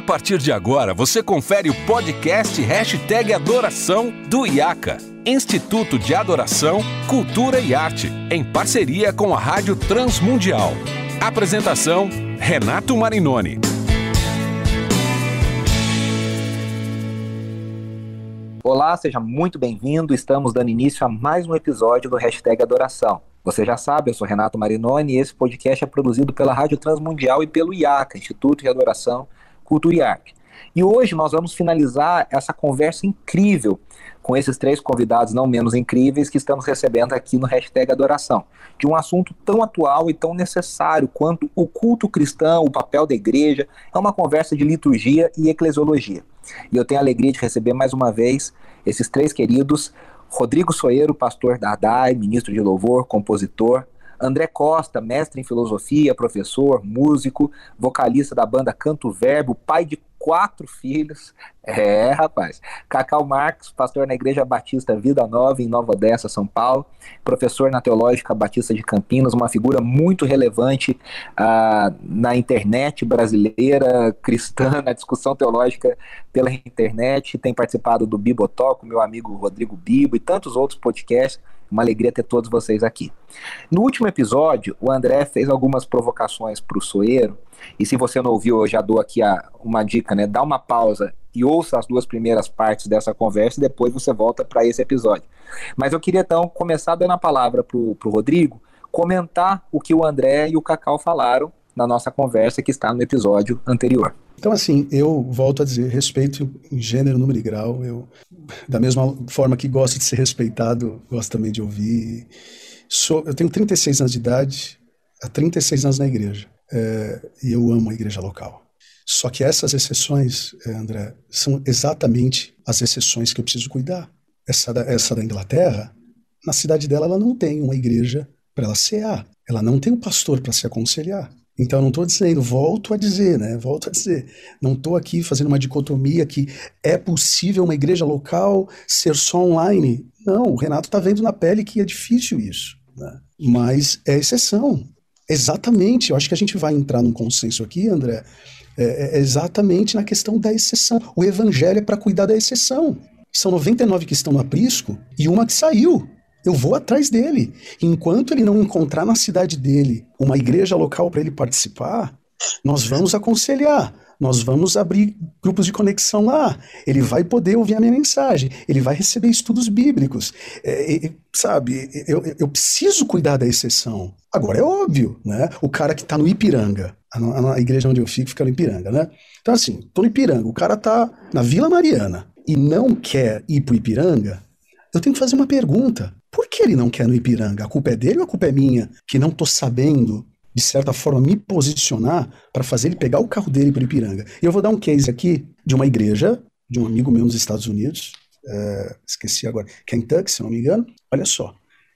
A partir de agora, você confere o podcast Hashtag Adoração do IACA, Instituto de Adoração, Cultura e Arte, em parceria com a Rádio Transmundial. Apresentação, Renato Marinoni. Olá, seja muito bem-vindo. Estamos dando início a mais um episódio do Hashtag Adoração. Você já sabe, eu sou Renato Marinoni e esse podcast é produzido pela Rádio Transmundial e pelo IACA, Instituto de Adoração, Cultura e Arte. E hoje nós vamos finalizar essa conversa incrível com esses três convidados não menos incríveis que estamos recebendo aqui no hashtag Adoração, de um assunto tão atual e tão necessário quanto o culto cristão, o papel da igreja, é uma conversa de liturgia e eclesiologia. E eu tenho a alegria de receber mais uma vez esses três queridos, Rodrigo Soeiro, pastor da ADAI, ministro de louvor, compositor, André Costa, mestre em filosofia, professor, músico, vocalista da banda Canto Verbo, pai de quatro filhos. É, rapaz. Cacau Marques, pastor na Igreja Batista Vida Nova, em Nova Odessa, São Paulo. Professor na Teológica Batista de Campinas, uma figura muito relevante uh, na internet brasileira, cristã, na discussão teológica pela internet. Tem participado do Bibotalk, meu amigo Rodrigo Bibo e tantos outros podcasts uma alegria ter todos vocês aqui. No último episódio, o André fez algumas provocações para o Soeiro, e se você não ouviu, eu já dou aqui a, uma dica, né? Dá uma pausa e ouça as duas primeiras partes dessa conversa e depois você volta para esse episódio. Mas eu queria então começar dando a palavra para o Rodrigo, comentar o que o André e o Cacau falaram na nossa conversa que está no episódio anterior. Então, assim, eu volto a dizer, respeito em gênero, número e grau. Eu, da mesma forma que gosto de ser respeitado, gosto também de ouvir. Sou, eu tenho 36 anos de idade, há 36 anos na igreja. É, e eu amo a igreja local. Só que essas exceções, é, André, são exatamente as exceções que eu preciso cuidar. Essa da, essa da Inglaterra, na cidade dela, ela não tem uma igreja para ela cear. Ela não tem um pastor para se aconselhar. Então, não estou dizendo, volto a dizer, né? Volto a dizer, não estou aqui fazendo uma dicotomia que é possível uma igreja local ser só online. Não, o Renato está vendo na pele que é difícil isso. Né? Mas é exceção. Exatamente, eu acho que a gente vai entrar num consenso aqui, André, é, é exatamente na questão da exceção. O evangelho é para cuidar da exceção. São 99 que estão no aprisco e uma que saiu. Eu vou atrás dele. Enquanto ele não encontrar na cidade dele uma igreja local para ele participar, nós vamos aconselhar, nós vamos abrir grupos de conexão lá. Ele vai poder ouvir a minha mensagem, ele vai receber estudos bíblicos. É, é, sabe, eu, eu preciso cuidar da exceção. Agora é óbvio, né? O cara que está no Ipiranga, a, a, igreja onde eu fico fica no Ipiranga, né? Então, assim, tô no Ipiranga, o cara tá na Vila Mariana e não quer ir pro Ipiranga, eu tenho que fazer uma pergunta. Por que ele não quer no Ipiranga? A culpa é dele ou a culpa é minha? Que não estou sabendo, de certa forma, me posicionar para fazer ele pegar o carro dele para Ipiranga. E eu vou dar um case aqui de uma igreja, de um amigo meu nos Estados Unidos, é, esqueci agora, Kentucky, se não me engano. Olha só,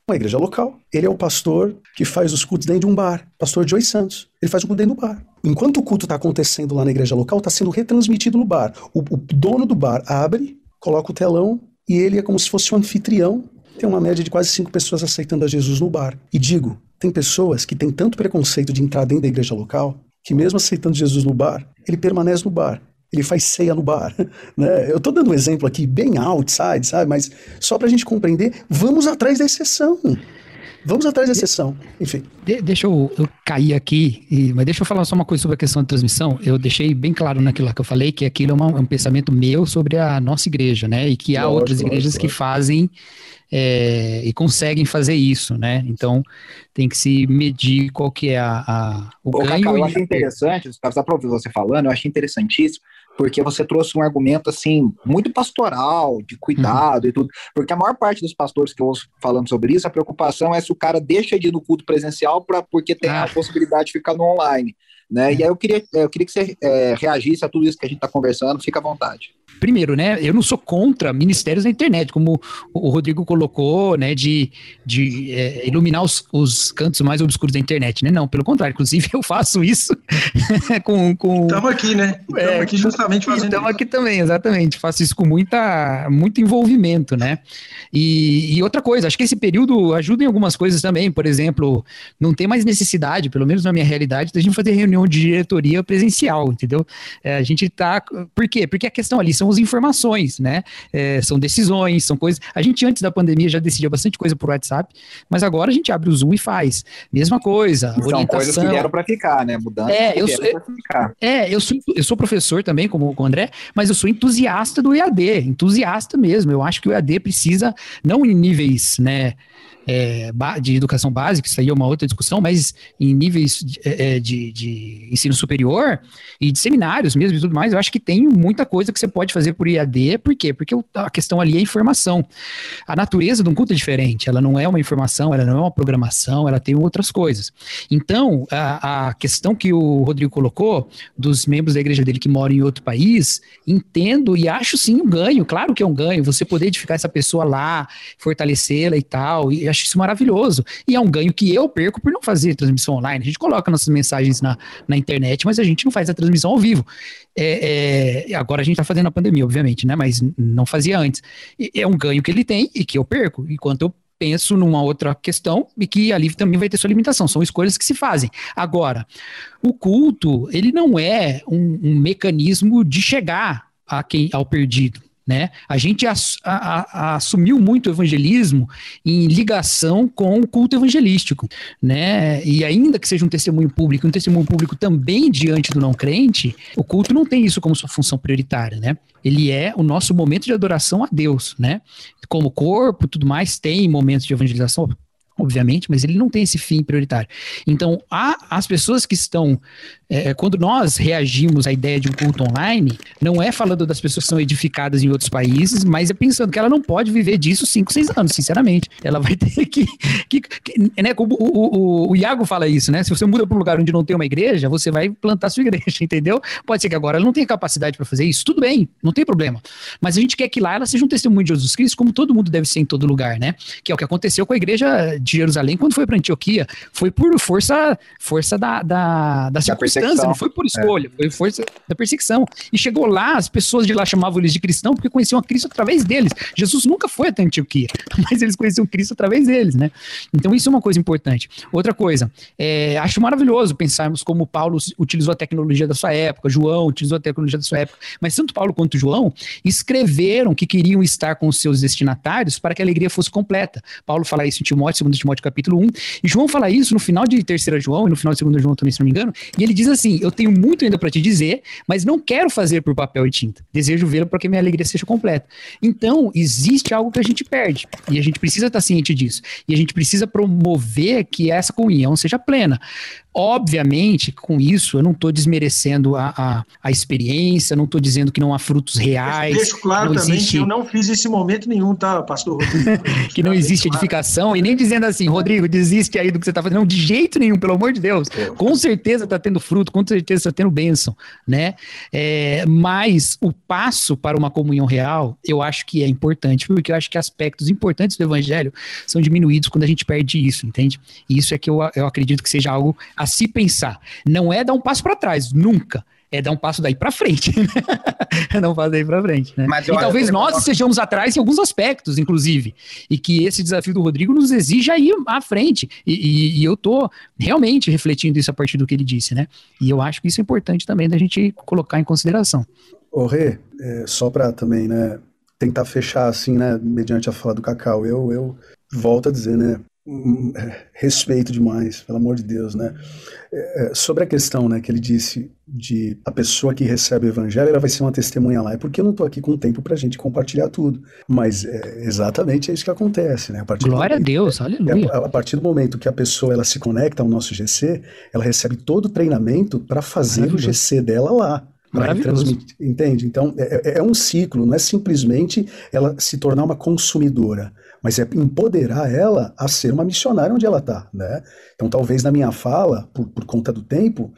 uma igreja local. Ele é o pastor que faz os cultos dentro de um bar, pastor Joey Santos. Ele faz o culto dentro do bar. Enquanto o culto está acontecendo lá na igreja local, está sendo retransmitido no bar. O, o dono do bar abre, coloca o telão e ele é como se fosse um anfitrião tem uma média de quase cinco pessoas aceitando a Jesus no bar. E digo, tem pessoas que têm tanto preconceito de entrar dentro da igreja local que mesmo aceitando Jesus no bar, ele permanece no bar. Ele faz ceia no bar. Né? Eu estou dando um exemplo aqui bem outside, sabe? Mas só para a gente compreender, vamos atrás da exceção. Vamos atrás da exceção, enfim. De, deixa eu, eu, cair aqui, e, mas deixa eu falar só uma coisa sobre a questão da transmissão. Eu deixei bem claro naquilo que eu falei que aquilo é, uma, é um pensamento meu sobre a nossa igreja, né? E que há lógico, outras igrejas lógico, que fazem é, e conseguem fazer isso, né? Então tem que se medir qual que é a, a o Ô, ganho. Cacau, eu achei interessante, só para ouvir você falando, eu achei interessantíssimo porque você trouxe um argumento assim muito pastoral, de cuidado uhum. e tudo. Porque a maior parte dos pastores que eu ouço falando sobre isso, a preocupação é se o cara deixa de ir no culto presencial para porque tem ah. a possibilidade de ficar no online. Né? É. E aí eu queria, eu queria que você é, reagisse a tudo isso que a gente está conversando, fica à vontade. Primeiro, né, eu não sou contra ministérios da internet, como o Rodrigo colocou, né, de, de é, iluminar os, os cantos mais obscuros da internet, né? Não, pelo contrário, inclusive eu faço isso com... com estamos aqui, né? Estamos é, aqui justamente fazendo Estamos aqui também, exatamente. Faço isso com muita, muito envolvimento, né? E, e outra coisa, acho que esse período ajuda em algumas coisas também, por exemplo, não tem mais necessidade, pelo menos na minha realidade, da gente fazer reunião de diretoria presencial, entendeu? É, a gente tá... Por quê? Porque a questão ali são as informações, né? É, são decisões, são coisas... A gente antes da pandemia já decidia bastante coisa por WhatsApp, mas agora a gente abre o Zoom e faz. Mesma coisa, São orientação. coisas que vieram para ficar, né? Mudanças é, eu sou, É, eu sou, eu sou professor também, como o André, mas eu sou entusiasta do EAD, entusiasta mesmo. Eu acho que o EAD precisa, não em níveis, né? É, de educação básica, isso aí é uma outra discussão, mas em níveis de, é, é, de, de, ensino superior e de seminários mesmo e tudo mais, eu acho que tem muita coisa que você pode fazer por IAD, por quê? Porque a questão ali é informação. A natureza de um culto é diferente, ela não é uma informação, ela não é uma programação, ela tem outras coisas. Então, a, a questão que o Rodrigo colocou, dos membros da igreja dele que moram em outro país, entendo e acho sim um ganho, claro que é um ganho, você poder edificar essa pessoa lá, fortalecê-la e tal, e acho isso maravilhoso. E é um ganho que eu perco por não fazer transmissão online. A gente coloca nossas mensagens na, na internet, mas a gente não faz a transmissão ao vivo. É, é, agora a gente está fazendo a pandemia, obviamente, né? Mas não fazia antes. E é um ganho que ele tem e que eu perco, enquanto eu penso numa outra questão e que ali também vai ter sua limitação. São escolhas que se fazem. Agora, o culto, ele não é um, um mecanismo de chegar a quem ao perdido. Né? A gente ass, a, a, assumiu muito o evangelismo em ligação com o culto evangelístico, né? E ainda que seja um testemunho público, um testemunho público também diante do não crente, o culto não tem isso como sua função prioritária, né? Ele é o nosso momento de adoração a Deus, né? Como corpo, tudo mais tem momentos de evangelização, obviamente, mas ele não tem esse fim prioritário. Então, há as pessoas que estão é, quando nós reagimos à ideia de um culto online, não é falando das pessoas que são edificadas em outros países, mas é pensando que ela não pode viver disso 5, 6 anos, sinceramente. Ela vai ter que. que, que né, como o, o, o, Iago fala isso, né? Se você muda para um lugar onde não tem uma igreja, você vai plantar sua igreja, entendeu? Pode ser que agora ela não tenha capacidade para fazer isso, tudo bem, não tem problema. Mas a gente quer que lá ela seja um testemunho de Jesus Cristo, como todo mundo deve ser em todo lugar, né? Que é o que aconteceu com a igreja de Jerusalém quando foi para Antioquia. Foi por força, força da, da, da circunstância circunstância, não foi por escolha, é. foi força da perseguição. E chegou lá, as pessoas de lá chamavam eles de cristão porque conheciam a Cristo através deles. Jesus nunca foi até Antioquia, mas eles conheciam Cristo através deles, né? Então isso é uma coisa importante. Outra coisa, é, acho maravilhoso pensarmos como Paulo utilizou a tecnologia da sua época, João utilizou a tecnologia da sua época, mas tanto Paulo quanto João escreveram que queriam estar com os seus destinatários para que a alegria fosse completa. Paulo fala isso em Timóteo, 2 Timóteo capítulo 1, e João fala isso no final de 3 João e no final de 2 João também, se não me engano, e ele diz assim: Eu tenho muito ainda para te dizer, mas não quero fazer por papel e tinta. Desejo vê-lo para que minha alegria seja completa. Então, existe algo que a gente perde e a gente precisa estar ciente disso. E a gente precisa promover que essa comunhão seja plena. Obviamente, com isso, eu não estou desmerecendo a, a, a, experiência, não estou dizendo que não há frutos reais. Deixo claro também existe... que eu não fiz esse momento nenhum, tá, pastor Rodrigo? que não existe edificação, e nem dizendo assim, Rodrigo, desiste aí do que você está fazendo. Não, de jeito nenhum, pelo amor de Deus. É. Com certeza está tendo fruto, com certeza está tendo bênção, né? É, mas o passo para uma comunhão real, eu acho que é importante, porque eu acho que aspectos importantes do evangelho são diminuídos quando a gente perde isso, entende? E isso é que eu, eu acredito que seja algo a se pensar. Não é dar um passo para trás, nunca. É dar um passo daí para frente. é dar um passo daí para frente. Né? e talvez nós estejamos atrás em alguns aspectos, inclusive. E que esse desafio do Rodrigo nos exija ir à frente. E, e, e eu tô realmente refletindo isso a partir do que ele disse, né? E eu acho que isso é importante também da gente colocar em consideração. Ô, Rê, é, só para também, né, tentar fechar assim, né, mediante a fala do Cacau, eu, eu volto a dizer, né, respeito demais, pelo amor de Deus, né? É, é, sobre a questão, né, que ele disse de a pessoa que recebe o evangelho, ela vai ser uma testemunha lá. É porque eu não estou aqui com tempo para a gente compartilhar tudo. Mas é, exatamente é isso que acontece, né? A Glória momento, a Deus, aleluia. A, a, partir do momento que a pessoa ela se conecta ao nosso GC, ela recebe todo o treinamento para fazer o GC dela lá. Maravilhoso. Entende? Então, é, é, é um ciclo, não é simplesmente ela se tornar uma consumidora mas é empoderar ela a ser uma missionária onde ela está, né? Então, talvez na minha fala, por, por conta do tempo,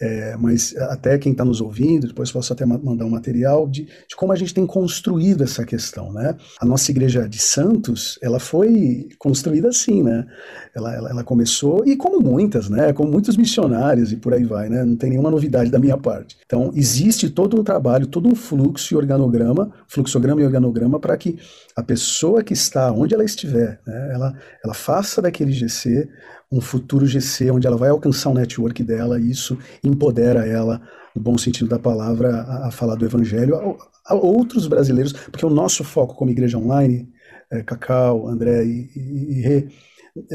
é, mas até quem está nos ouvindo, depois posso até mandar um material de, de, como a gente tem construído essa questão, né? A nossa igreja de Santos, ela foi construída assim, né? Ela, ela, ela, começou, e como muitas, né? Como muitos missionários e por aí vai, né? Não tem nenhuma novidade da minha parte. Então, existe todo um trabalho, todo um fluxo e organograma, fluxograma e organograma para que a pessoa que está onde ela estiver, né? Ela, ela faça daquele GC um futuro GC, onde ela vai alcançar o network dela e isso empodera ela, no bom sentido da palavra, a, a falar do evangelho a, a, outros brasileiros, porque o nosso foco como igreja online, é, Cacau, André e, e, e Rê,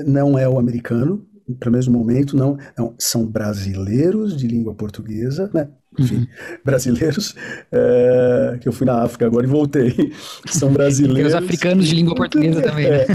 não é o americano, para o mesmo momento, não, não, são brasileiros de língua portuguesa, né? Enfim, uhum. brasileiros, é, que eu fui na África agora e voltei, são brasileiros. Tem os africanos de língua portuguesa também, né?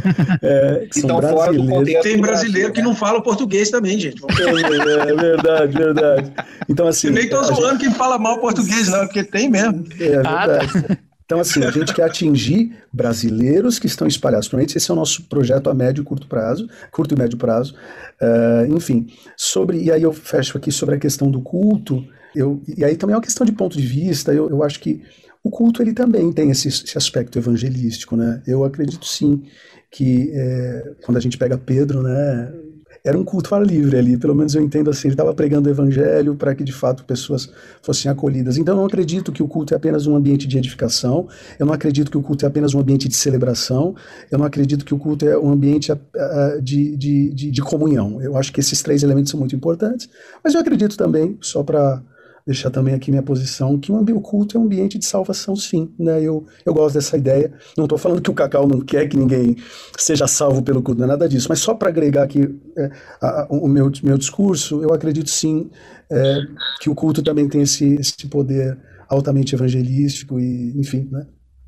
É, é, são brasileiros. Tem brasileiro que não fala português também, gente. É, é verdade, verdade. Então, assim. Eu nem estou zoando gente... quem fala mal português, não, porque tem mesmo. É, é verdade. Ah, tá. Então, assim, a gente quer atingir brasileiros que estão espalhados. Provavelmente esse é o nosso projeto a médio e curto prazo, curto e médio prazo. Uh, enfim, sobre. E aí eu fecho aqui sobre a questão do culto. Eu, e aí também é uma questão de ponto de vista. Eu, eu acho que o culto ele também tem esse, esse aspecto evangelístico, né? Eu acredito sim que é, quando a gente pega Pedro, né? Era um culto ar livre ali, pelo menos eu entendo assim, ele estava pregando o evangelho para que de fato pessoas fossem acolhidas. Então eu não acredito que o culto é apenas um ambiente de edificação, eu não acredito que o culto é apenas um ambiente de celebração, eu não acredito que o culto é um ambiente uh, de, de, de, de comunhão. Eu acho que esses três elementos são muito importantes, mas eu acredito também, só para deixar também aqui minha posição, que o culto é um ambiente de salvação, sim. Né? Eu, eu gosto dessa ideia. Não estou falando que o Cacau não quer que ninguém seja salvo pelo culto, não é nada disso, mas só para agregar aqui é, a, a, o meu, meu discurso, eu acredito sim é, que o culto também tem esse, esse poder altamente evangelístico e, enfim, né?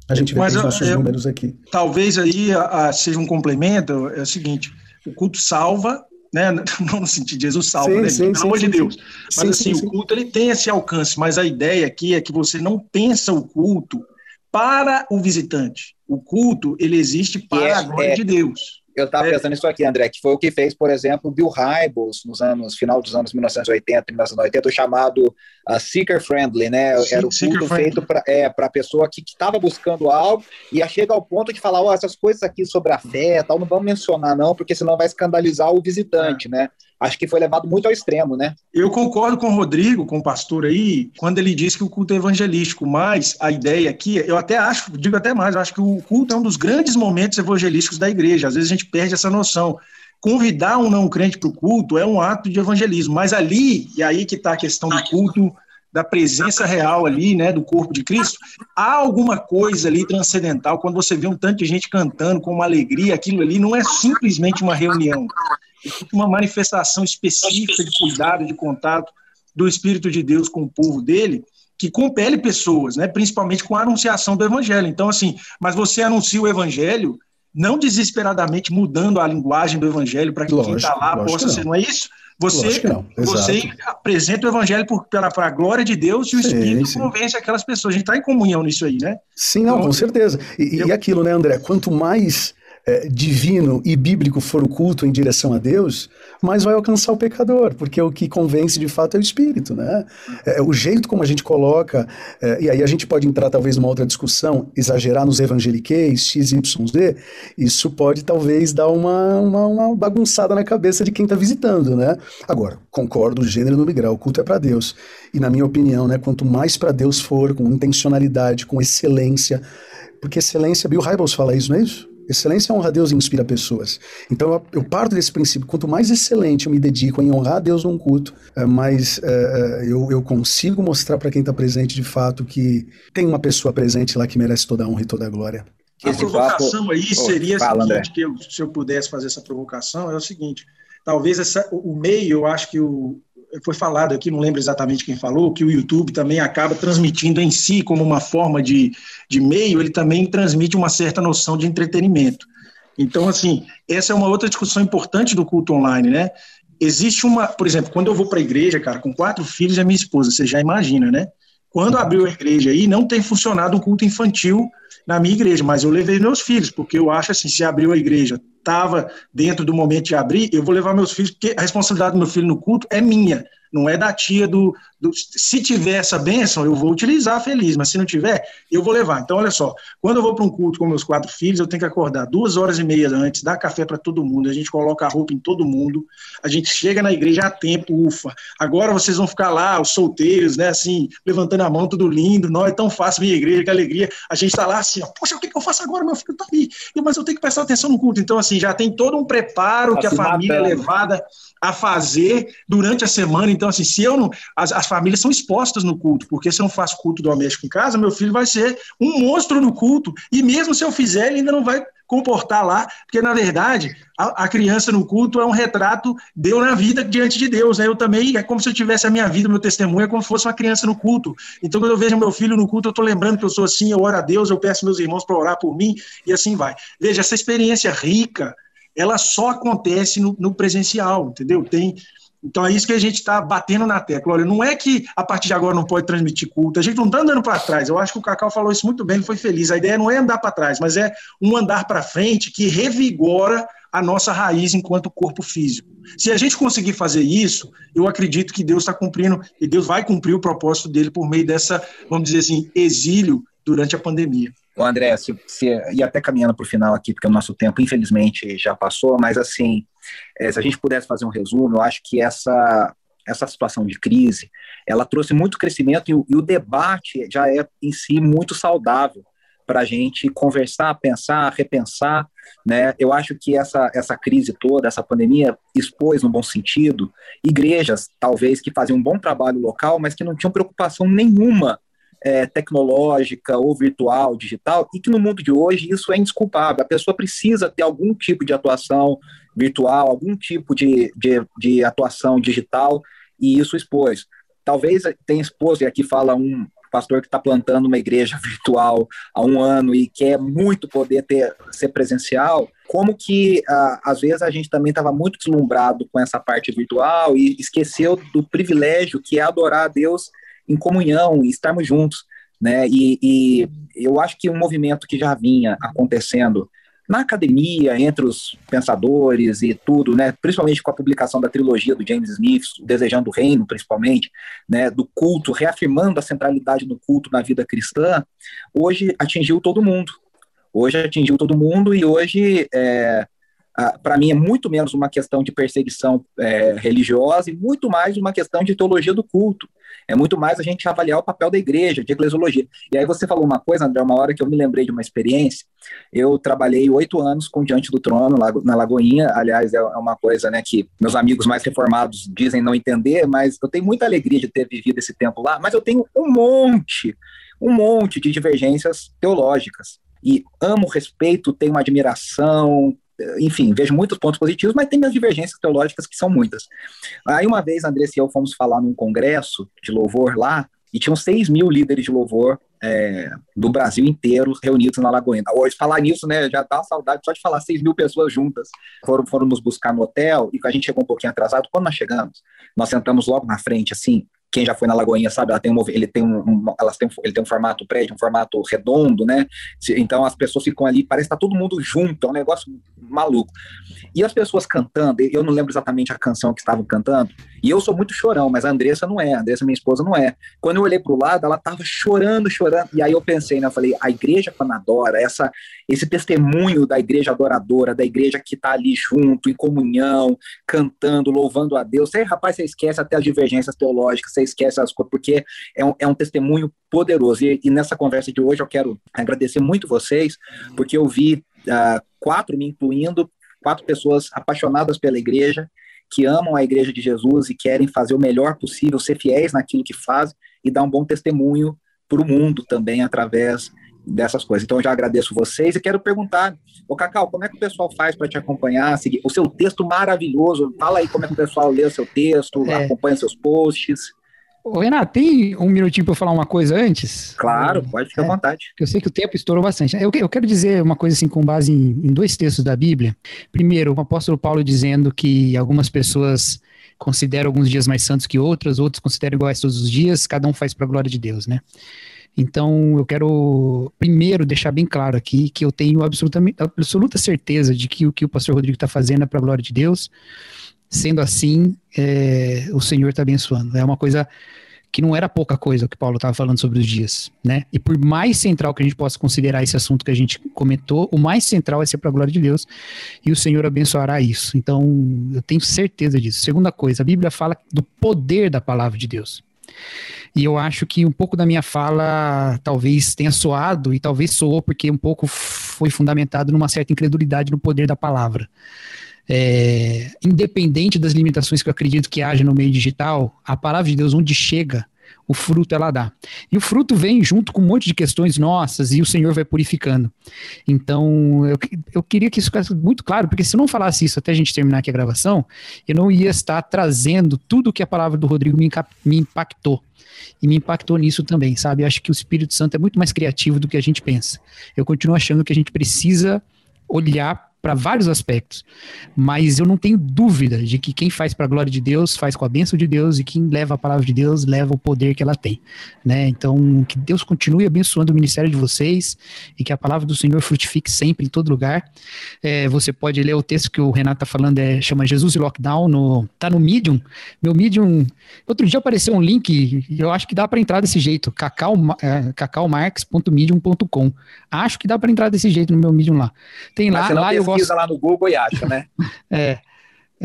A gente vê os nossos eu, números aqui. Talvez aí a, seja um complemento, é o seguinte, o culto salva, né? Não no sentido de Jesus salva, sim, né? Sim, Pelo sim, amor de Deus. Mas assim, o culto ele tem esse alcance, mas a ideia aqui é que você não pensa o culto para o visitante. O culto, ele existe para é, a glória é, de Deus. Eu estava é. pensando nisso aqui, André, que foi o que fez, por exemplo, Bill Hybels nos anos, final dos anos 1980 1990, o chamado uh, Seeker Friendly, né? Sim, Era o culto feito para é, a pessoa que estava buscando algo e chega ao ponto de falar, ó, oh, essas coisas aqui sobre a fé tal, não vamos mencionar não, porque senão vai escandalizar o visitante, é. né? Acho que foi levado muito ao extremo, né? Eu concordo com o Rodrigo, com o pastor aí, quando ele diz que o culto é evangelístico, mas a ideia aqui, eu até acho, digo até mais, eu acho que o culto é um dos grandes momentos evangelísticos da igreja. Às vezes a gente perde essa noção. Convidar um não crente para o culto é um ato de evangelismo, mas ali, e aí que está a questão do culto, da presença real ali, né, do corpo de Cristo, há alguma coisa ali transcendental. Quando você vê um tanto de gente cantando com uma alegria, aquilo ali não é simplesmente uma reunião uma manifestação específica de cuidado, de contato do Espírito de Deus com o povo dele, que compele pessoas, né, principalmente com a anunciação do Evangelho. Então, assim, mas você anuncia o Evangelho não desesperadamente mudando a linguagem do Evangelho para que lógico, quem está lá possa ser, não é isso? Você, você apresenta o evangelho para a glória de Deus e o sim, Espírito sim. convence aquelas pessoas. A gente está em comunhão nisso aí, né? Sim, não, então, com certeza. E, eu, e aquilo, né, André? Quanto mais é, divino e bíblico for o culto em direção a Deus, mais vai alcançar o pecador, porque o que convence de fato é o Espírito, né? É, o jeito como a gente coloca, é, e aí a gente pode entrar talvez numa outra discussão, exagerar nos evangeliqueis, x, y, z, isso pode talvez dar uma, uma, uma bagunçada na cabeça de quem está visitando, né? Agora, concordo, gênero no grau, o culto é para Deus. E na minha opinião, né, quanto mais para Deus for, com intencionalidade, com excelência, porque excelência, Bill Hybels fala isso, não é isso? Excelência honra a Deus e inspira pessoas. Então eu, eu, parto desse princípio. Quanto mais excelente eu me dedico em honrar a Deus num culto, é, mais é, é eu, eu, consigo mostrar para quem está presente de fato que tem uma pessoa presente lá que merece toda a honra e toda a glória. A provocação aí seria Fala, seguinte, que eu, se eu pudesse fazer essa provocação, é o seguinte: talvez essa, o meio, eu acho que o, foi falado aqui, não lembro exatamente quem falou, que o YouTube também acaba transmitindo em si, como uma forma de, de meio, ele também transmite uma certa noção de entretenimento. Então, assim, essa é uma outra discussão importante do culto online, né? Existe uma, por exemplo, quando eu vou para a igreja, cara, com quatro filhos e a minha esposa, você já imagina, né? Quando abriu a igreja aí, não tem funcionado um culto infantil na minha igreja, mas eu levei meus filhos, porque eu acho assim, se abriu a igreja, estava dentro do momento de abrir, eu vou levar meus filhos, porque a responsabilidade do meu filho no culto é minha, Não é da tia do, do. Se tiver essa bênção, eu vou utilizar feliz, mas se não tiver, eu vou levar. Então, olha só, quando eu vou para um culto com meus quatro filhos, eu tenho que acordar duas horas e meia antes, dar café para todo mundo, a gente coloca a roupa em todo mundo, a gente chega na igreja a tempo, ufa. Agora vocês vão ficar lá, os solteiros, né, assim, levantando a mão, tudo lindo, não é tão fácil minha igreja, que alegria. A gente está lá assim, ó, poxa, o que, que eu faço agora? Meu filho está ali, mas eu tenho que prestar atenção no culto. Então, assim, já tem todo um preparo que a família é levada a fazer durante a semana. Então, assim, se eu não. As, as, famílias são expostas no culto, porque se eu não faço culto doméstico em casa, meu filho vai ser um monstro no culto. E mesmo se eu fizer, ele ainda não vai comportar lá, porque na verdade a, a criança no culto é um retrato de eu na vida diante de Deus. Né? Eu também é como se eu tivesse a minha vida, meu testemunho é como se fosse uma criança no culto. Então, quando eu vejo meu filho no culto, eu estou lembrando que eu sou assim, eu oro a Deus, eu peço meus irmãos para orar por mim e assim vai. Veja, essa experiência rica ela só acontece no, no presencial, entendeu? Tem, então é isso que a gente está batendo na tecla. Olha, não é que a partir de agora não pode transmitir culto, a gente não está andando para trás. Eu acho que o Cacau falou isso muito bem, ele foi feliz. A ideia não é andar para trás, mas é um andar para frente que revigora a nossa raiz enquanto corpo físico. Se a gente conseguir fazer isso, eu acredito que Deus está cumprindo, e Deus vai cumprir o propósito dele por meio dessa, vamos dizer assim, exílio durante a pandemia. O André, se, se, e até caminhando para o final aqui, porque o nosso tempo, infelizmente, já passou, mas assim, é, se a gente pudesse fazer um resumo, eu acho que essa, essa situação de crise, ela trouxe muito crescimento e, e o debate já é em si muito saudável para a gente conversar, pensar, repensar, né? Eu acho que essa, essa crise toda, essa pandemia, expôs, no bom sentido, igrejas, talvez, que faziam um bom trabalho local, mas que não tinham preocupação nenhuma é, tecnológica ou virtual, digital, e que no mundo de hoje isso é indesculpável. A pessoa precisa ter algum tipo de atuação virtual, algum tipo de, de, de atuação digital, e isso expôs. Talvez tenha exposto, e aqui fala um pastor que está plantando uma igreja virtual há um ano e quer muito poder ter, ser presencial, como que ah, às vezes a gente também estava muito deslumbrado com essa parte virtual e esqueceu do privilégio que é adorar a Deus em comunhão e estarmos juntos, né? E, e eu acho que um movimento que já vinha acontecendo na academia, entre os pensadores e tudo, né, principalmente com a publicação da trilogia do James Smith, Desejando o Reino, principalmente, né, do culto, reafirmando a centralidade do culto na vida cristã, hoje atingiu todo mundo. Hoje atingiu todo mundo e hoje é, para mim é muito menos uma questão de perseguição é, religiosa e muito mais uma questão de teologia do culto. É muito mais a gente avaliar o papel da igreja, de eclesiologia. E aí você falou uma coisa, André, uma hora que eu me lembrei de uma experiência. Eu trabalhei oito anos com Diante do Trono, na Lagoinha. Aliás, é, é uma coisa né, que meus amigos mais reformados dizem não entender, mas eu tenho muita alegria de ter vivido esse tempo lá. Mas eu tenho um monte, um monte de divergências teológicas e amo, respeito, tenho uma admiração, enfim, vejo muitos pontos positivos, mas tem minhas divergências teológicas que são muitas. Aí uma vez, Andressa e eu fomos falar num congresso de louvor lá, e tinham 6 mil líderes de louvor é, do Brasil inteiro reunidos na Lagoinha. Hoje, falar nisso, né, já dá saudade só de falar 6 mil pessoas juntas. Foram, foram nos buscar no hotel, e a gente chegou um pouquinho atrasado. Quando nós chegamos, nós sentamos logo na frente, assim, quem já foi na Lagoinha sabe, ela tem um, ele tem um, um elas têm, ele tem um formato prédio, um formato redondo, né? Então as pessoas ficam ali, parece que tá todo mundo junto, é um negócio maluco. E as pessoas cantando, eu não lembro exatamente a canção que estavam cantando, e eu sou muito chorão, mas a Andressa não é, a Andressa, minha esposa, não é. Quando eu olhei para o lado, ela estava chorando, chorando, e aí eu pensei, né, eu falei, a igreja quando adora, essa, esse testemunho da igreja adoradora, da igreja que está ali junto, em comunhão, cantando, louvando a Deus, aí, rapaz, você esquece até as divergências teológicas, você esquece as coisas, porque é um, é um testemunho poderoso. E, e, nessa conversa de hoje eu quero agradecer muito vocês, porque eu vi uh, quatro, me incluindo, quatro pessoas apaixonadas pela igreja, que amam a igreja de Jesus e querem fazer o melhor possível, ser fiéis naquilo que fazem e dar um bom testemunho para o mundo também através dessas coisas. Então, eu já agradeço vocês e quero perguntar, ô Cacau, como é que o pessoal faz para te acompanhar, seguir o seu texto maravilhoso? Fala aí como é que o pessoal lê o seu texto, é. acompanha seus posts. Ô, Renato, tem um minutinho para eu falar uma coisa antes? Claro, pode ficar é, à vontade. Eu sei que o tempo estourou bastante. Eu, eu quero dizer uma coisa assim com base em, em, dois textos da Bíblia. Primeiro, o apóstolo Paulo dizendo que algumas pessoas consideram alguns dias mais santos que outras, outros consideram iguais todos os dias, cada um faz para a glória de Deus, né? Então, eu quero primeiro deixar bem claro aqui que eu tenho absolutamente, absoluta certeza de que o que o pastor Rodrigo está fazendo é para a glória de Deus sendo assim, é, o Senhor está abençoando. É uma coisa que não era pouca coisa o que Paulo estava falando sobre os dias, né? E por mais central que a gente possa considerar esse assunto que a gente comentou, o mais central é ser para a glória de Deus e o Senhor abençoará isso. Então, eu tenho certeza disso. Segunda coisa, a Bíblia fala do poder da palavra de Deus. E eu acho que um pouco da minha fala talvez tenha soado, e talvez soou porque um pouco foi fundamentado numa certa incredulidade no poder da palavra é, independente das limitações que eu acredito que haja no meio digital, a palavra de Deus, onde chega, o fruto ela dá. E o fruto vem junto com um monte de questões nossas e o Senhor vai purificando. Então, eu, eu queria que isso ficasse muito claro, porque se eu não falasse isso até a gente terminar aqui a gravação, eu não ia estar trazendo tudo que a palavra do Rodrigo me, me impactou. E me impactou nisso também, sabe? Eu acho que o Espírito Santo é muito mais criativo do que a gente pensa. Eu continuo achando que a gente precisa olhar para vários aspectos. Mas eu não tenho dúvida de que quem faz para a glória de Deus faz com a bênção de Deus e quem leva a palavra de Deus leva o poder que ela tem, né? Então, que Deus continue abençoando o ministério de vocês e que a palavra do Senhor frutifique sempre em todo lugar. É, você pode ler o texto que o Renato está falando, é, chama Jesus e Lockdown, no, tá no Medium. Meu Medium, outro dia apareceu um link, eu acho que dá para entrar desse jeito, cacau, é, cacaumarx.medium.com. Acho que dá para entrar desse jeito no meu Medium lá. Tem lá, lá eu pesquisa lá no Google e acha, né? é.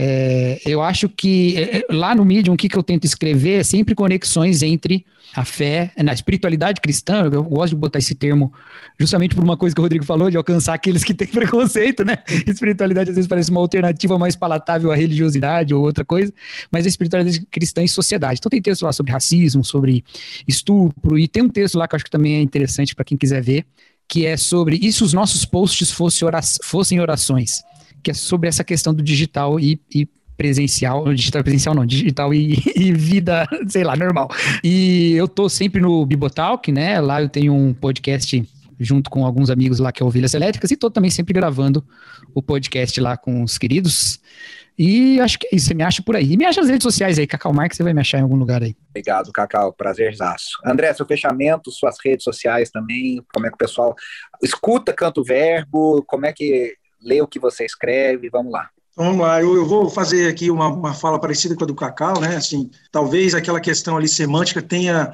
É, eu acho que é, é, lá no Medium, o que, que eu tento escrever é sempre conexões entre a fé, na espiritualidade cristã, eu gosto de botar esse termo justamente por uma coisa que o Rodrigo falou, de alcançar aqueles que têm preconceito, né? Espiritualidade às vezes parece uma alternativa mais palatável à religiosidade ou outra coisa, mas a espiritualidade cristã e sociedade. Então tem texto lá sobre racismo, sobre estupro, e tem um texto lá que eu acho que também é interessante para quem quiser ver, que é sobre e se os nossos posts fossem, fossem orações, que é sobre essa questão do digital e, e presencial, digital presencial não, digital e, e, vida, sei lá, normal. E eu tô sempre no Bibotalk, né? Lá eu tenho um podcast junto com alguns amigos lá que é Ovelhas Elétricas e tô também sempre gravando o podcast lá com os queridos. E acho que é você me acha por aí. E me acha nas redes sociais aí, Cacau Marques, você vai me achar em algum lugar aí. Obrigado, Cacau, prazerzaço. André, seu fechamento, suas redes sociais também, como é que o pessoal escuta Canto Verbo, como é que lê o que você escreve, vamos lá. Vamos lá, eu, eu vou fazer aqui uma, uma fala parecida com a do Cacau, né? Assim, talvez aquela questão ali semântica tenha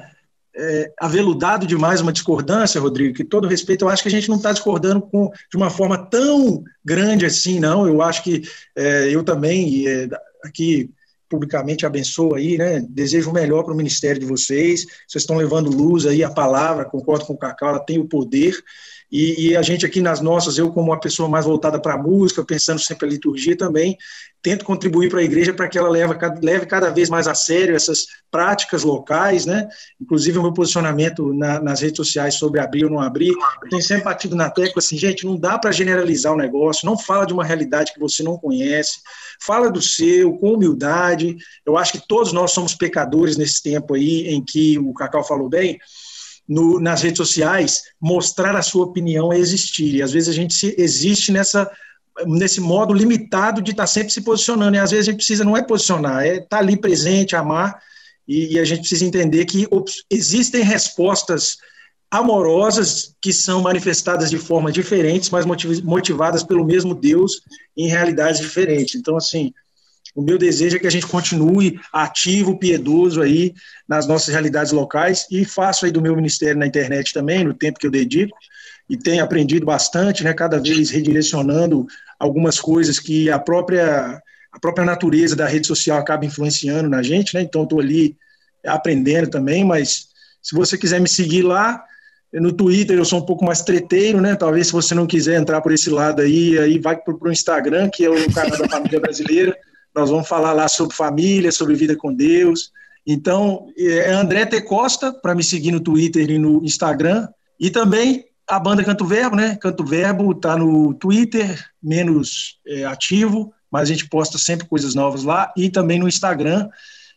é, aveludado demais uma discordância, Rodrigo, que todo respeito, eu acho que a gente não está discordando com, de uma forma tão grande assim, não. Eu acho que é, eu também, é, aqui publicamente abençoo aí, né? Desejo o melhor para o ministério de vocês. Vocês estão levando luz aí, a palavra, concordo com o Cacau, ela tem o poder. E, e, a gente aqui nas nossas, eu como uma pessoa mais voltada para a música, pensando sempre a liturgia também, tento contribuir para a igreja para que ela leve, leve cada vez mais a sério essas práticas locais, né? Inclusive o meu posicionamento na, nas redes sociais sobre abrir ou não abrir, eu tenho sempre batido na tecla assim, gente, não dá para generalizar o negócio, não fala de uma realidade que você não conhece, fala do seu, com humildade. Eu acho que todos nós somos pecadores nesse tempo aí em que o Cacau falou bem, no, nas redes sociais, mostrar a sua opinião é existir. E às vezes a gente se, existe nessa nesse modo limitado de estar tá sempre se posicionando. E às vezes a gente precisa, não é posicionar, é estar tá ali presente, amar, e, e a gente precisa entender que existem respostas amorosas que são manifestadas de forma diferentes, mas motivadas pelo mesmo Deus em realidades diferentes. Então, assim, o meu desejo é que a gente continue ativo, piedoso aí nas nossas realidades locais e faço aí do meu ministério na internet também, no tempo que eu dedico, e tenho aprendido bastante, né, cada vez redirecionando algumas coisas que a própria a própria natureza da rede social acaba influenciando na gente, né? Então estou ali aprendendo também, mas se você quiser me seguir lá no Twitter eu sou um pouco mais treteiro, né? Talvez se você não quiser entrar por esse lado aí, aí vai para o Instagram, que é o canal da família brasileira. Nós vamos falar lá sobre família, sobre vida com Deus. Então, é André T. Costa, para me seguir no Twitter e no Instagram. E também a banda Canto Verbo, né? Canto Verbo está no Twitter, menos é, ativo, mas a gente posta sempre coisas novas lá. E também no Instagram.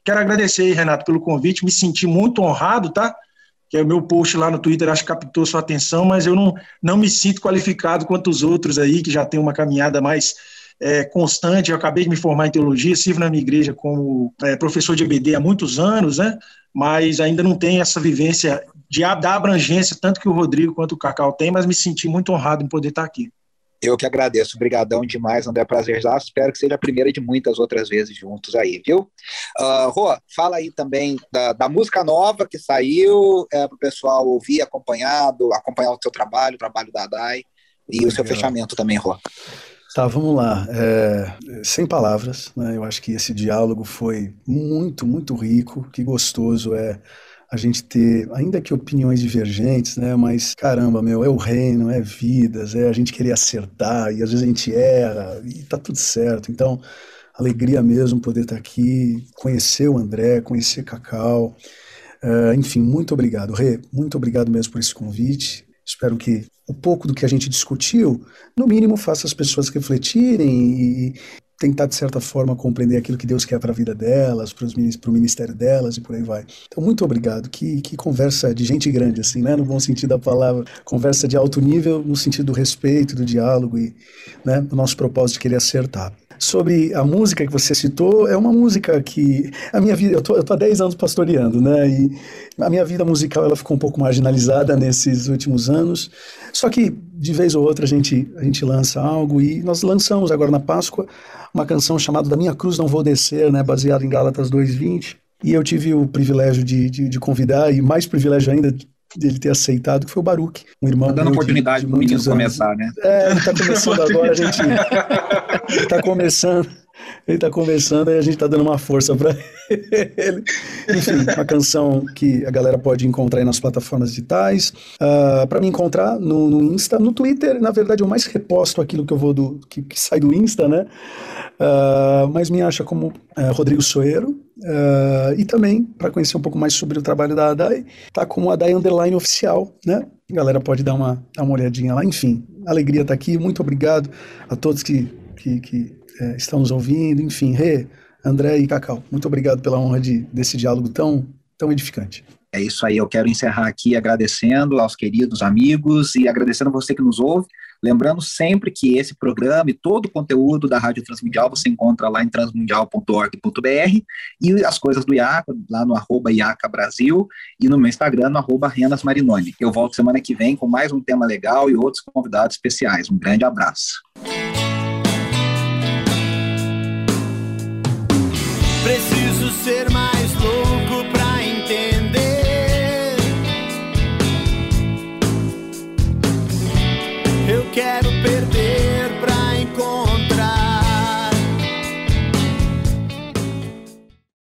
Quero agradecer aí, Renato, pelo convite. Me senti muito honrado, tá? Que é o meu post lá no Twitter, acho que captou sua atenção, mas eu não, não me sinto qualificado quanto os outros aí, que já tem uma caminhada mais é, constante. Eu acabei de me formar em teologia, sirvo na minha igreja como é, professor de EBD há muitos anos, né? Mas ainda não tenho essa vivência de, da abrangência, tanto que o Rodrigo quanto o Cacau tem, mas me senti muito honrado em poder estar aqui. Eu que agradeço. Obrigadão demais, André Prazerzaço. Espero que seja a primeira de muitas outras vezes juntos aí, viu? Uh, Rô, fala aí também da, da música nova que saiu, é, para o pessoal ouvir, acompanhado, acompanhar o seu trabalho, o trabalho da DAI e Legal. o seu fechamento também, Rô. Tá, vamos lá. É, sem palavras, né? Eu acho que esse diálogo foi muito, muito rico. Que gostoso é a gente ter, ainda que opiniões divergentes, né? Mas caramba, meu, é o reino, é vidas, é a gente querer acertar e às vezes a gente erra e tá tudo certo. Então, alegria mesmo poder estar tá aqui, conhecer o André, conhecer Cacau. Uh, enfim, muito obrigado, Rê. Muito obrigado mesmo por esse convite. Espero que o pouco do que a gente discutiu, no mínimo, faça as pessoas refletirem e tentar, de certa forma, compreender aquilo que Deus quer para a vida delas, para o ministério delas e por aí vai. Então, muito obrigado. Que, que conversa de gente grande, assim, né? No bom sentido da palavra. Conversa de alto nível, no sentido do respeito, do diálogo e né, do nosso propósito de querer acertar sobre a música que você citou, é uma música que a minha vida, eu tô, eu tô há 10 anos pastoreando, né? E a minha vida musical ela ficou um pouco marginalizada nesses últimos anos. Só que de vez ou outra a gente a gente lança algo e nós lançamos agora na Páscoa uma canção chamada Da Minha Cruz Não Vou Descer, né, baseada em Gálatas 2:20. E eu tive o privilégio de, de, de convidar, e mais privilégio ainda, dele ter aceitado, que foi o Baruch, um irmão. Tá dando oportunidade para o menino começar, né? É, ele está começando agora, a gente. Ele está começando. Ele está começando e a gente está dando uma força para ele. Enfim, uma canção que a galera pode encontrar aí nas plataformas digitais. Uh, ah, para me encontrar no, no, Insta, no Twitter, na verdade, eu mais reposto aquilo que eu vou do que, que sai do Insta, né? Uh, mas me acha como uh, Rodrigo Soeiro. Uh, e também, para conhecer um pouco mais sobre o trabalho da ADAI, tá como ADAI Underline Oficial, né? A galera pode dar uma, dar uma olhadinha lá. Enfim, alegria estar tá aqui. Muito obrigado a todos que, que, que é, estão nos ouvindo. Enfim, Rê, André e Cacau, muito obrigado pela honra de, desse diálogo tão, tão edificante. É isso aí, eu quero encerrar aqui agradecendo aos queridos amigos e agradecendo a você que nos ouve. Lembrando sempre que esse programa e todo o conteúdo da Rádio Transmundial você encontra lá em transmundial.org.br e as coisas do IACA, lá no arroba IACA Brasil e no meu Instagram, no arroba Renas Marinoni. Eu volto semana que vem com mais um tema legal e outros convidados especiais. Um grande abraço. Preciso ser mais